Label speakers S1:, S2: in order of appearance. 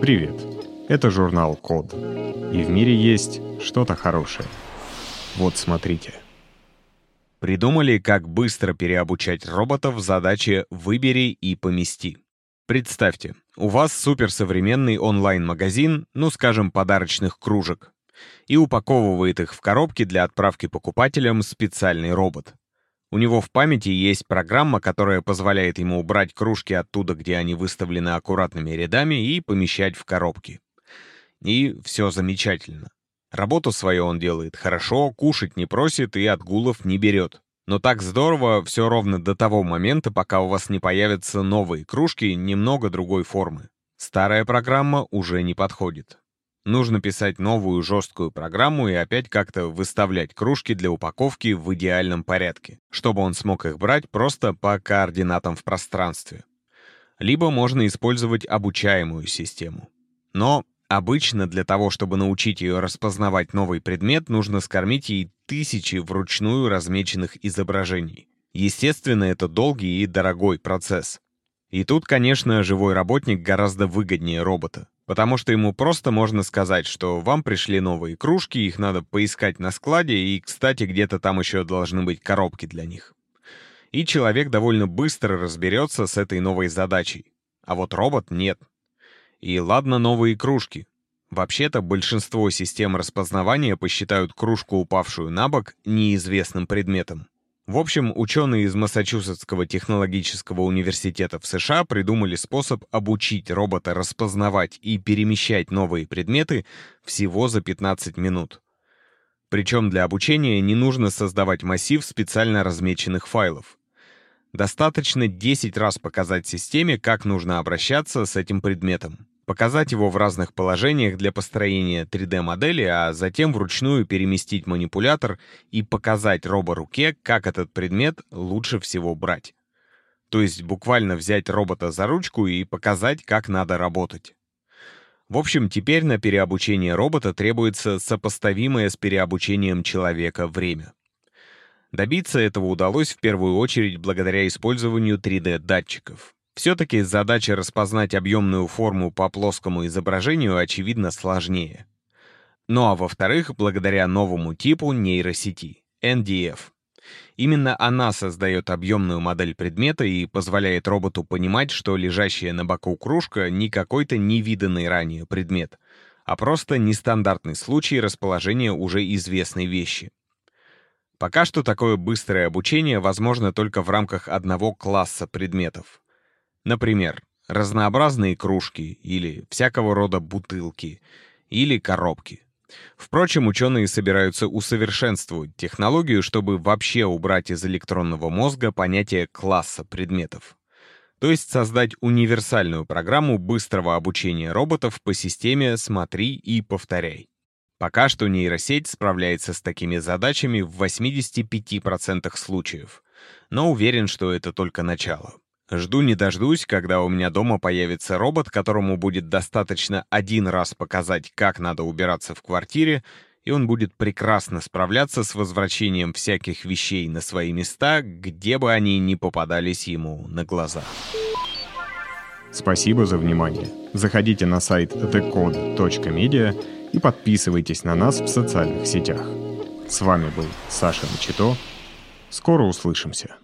S1: Привет! Это журнал Код. И в мире есть что-то хорошее. Вот смотрите.
S2: Придумали, как быстро переобучать роботов в задаче «выбери и помести». Представьте, у вас суперсовременный онлайн-магазин, ну скажем, подарочных кружек, и упаковывает их в коробки для отправки покупателям специальный робот. У него в памяти есть программа, которая позволяет ему убрать кружки оттуда, где они выставлены аккуратными рядами, и помещать в коробки. И все замечательно. Работу свою он делает хорошо, кушать не просит и отгулов не берет. Но так здорово все ровно до того момента, пока у вас не появятся новые кружки немного другой формы. Старая программа уже не подходит. Нужно писать новую жесткую программу и опять как-то выставлять кружки для упаковки в идеальном порядке, чтобы он смог их брать просто по координатам в пространстве. Либо можно использовать обучаемую систему. Но обычно для того, чтобы научить ее распознавать новый предмет, нужно скормить ей тысячи вручную размеченных изображений. Естественно, это долгий и дорогой процесс. И тут, конечно, живой работник гораздо выгоднее робота. Потому что ему просто можно сказать, что вам пришли новые кружки, их надо поискать на складе, и, кстати, где-то там еще должны быть коробки для них. И человек довольно быстро разберется с этой новой задачей. А вот робот нет. И ладно новые кружки. Вообще-то большинство систем распознавания посчитают кружку, упавшую на бок, неизвестным предметом. В общем, ученые из Массачусетского технологического университета в США придумали способ обучить робота распознавать и перемещать новые предметы всего за 15 минут. Причем для обучения не нужно создавать массив специально размеченных файлов. Достаточно 10 раз показать системе, как нужно обращаться с этим предметом показать его в разных положениях для построения 3D-модели, а затем вручную переместить манипулятор и показать робо-руке, как этот предмет лучше всего брать. То есть буквально взять робота за ручку и показать, как надо работать. В общем, теперь на переобучение робота требуется сопоставимое с переобучением человека время. Добиться этого удалось в первую очередь благодаря использованию 3D-датчиков. Все-таки задача распознать объемную форму по плоскому изображению очевидно сложнее. Ну а во-вторых, благодаря новому типу нейросети — NDF. Именно она создает объемную модель предмета и позволяет роботу понимать, что лежащая на боку кружка не какой-то невиданный ранее предмет, а просто нестандартный случай расположения уже известной вещи. Пока что такое быстрое обучение возможно только в рамках одного класса предметов. Например, разнообразные кружки или всякого рода бутылки или коробки. Впрочем, ученые собираются усовершенствовать технологию, чтобы вообще убрать из электронного мозга понятие класса предметов. То есть создать универсальную программу быстрого обучения роботов по системе «смотри и повторяй». Пока что нейросеть справляется с такими задачами в 85% случаев, но уверен, что это только начало. Жду не дождусь, когда у меня дома появится робот, которому будет достаточно один раз показать, как надо убираться в квартире, и он будет прекрасно справляться с возвращением всяких вещей на свои места, где бы они ни попадались ему на глаза.
S1: Спасибо за внимание. Заходите на сайт thecode.media и подписывайтесь на нас в социальных сетях. С вами был Саша Мчито. Скоро услышимся.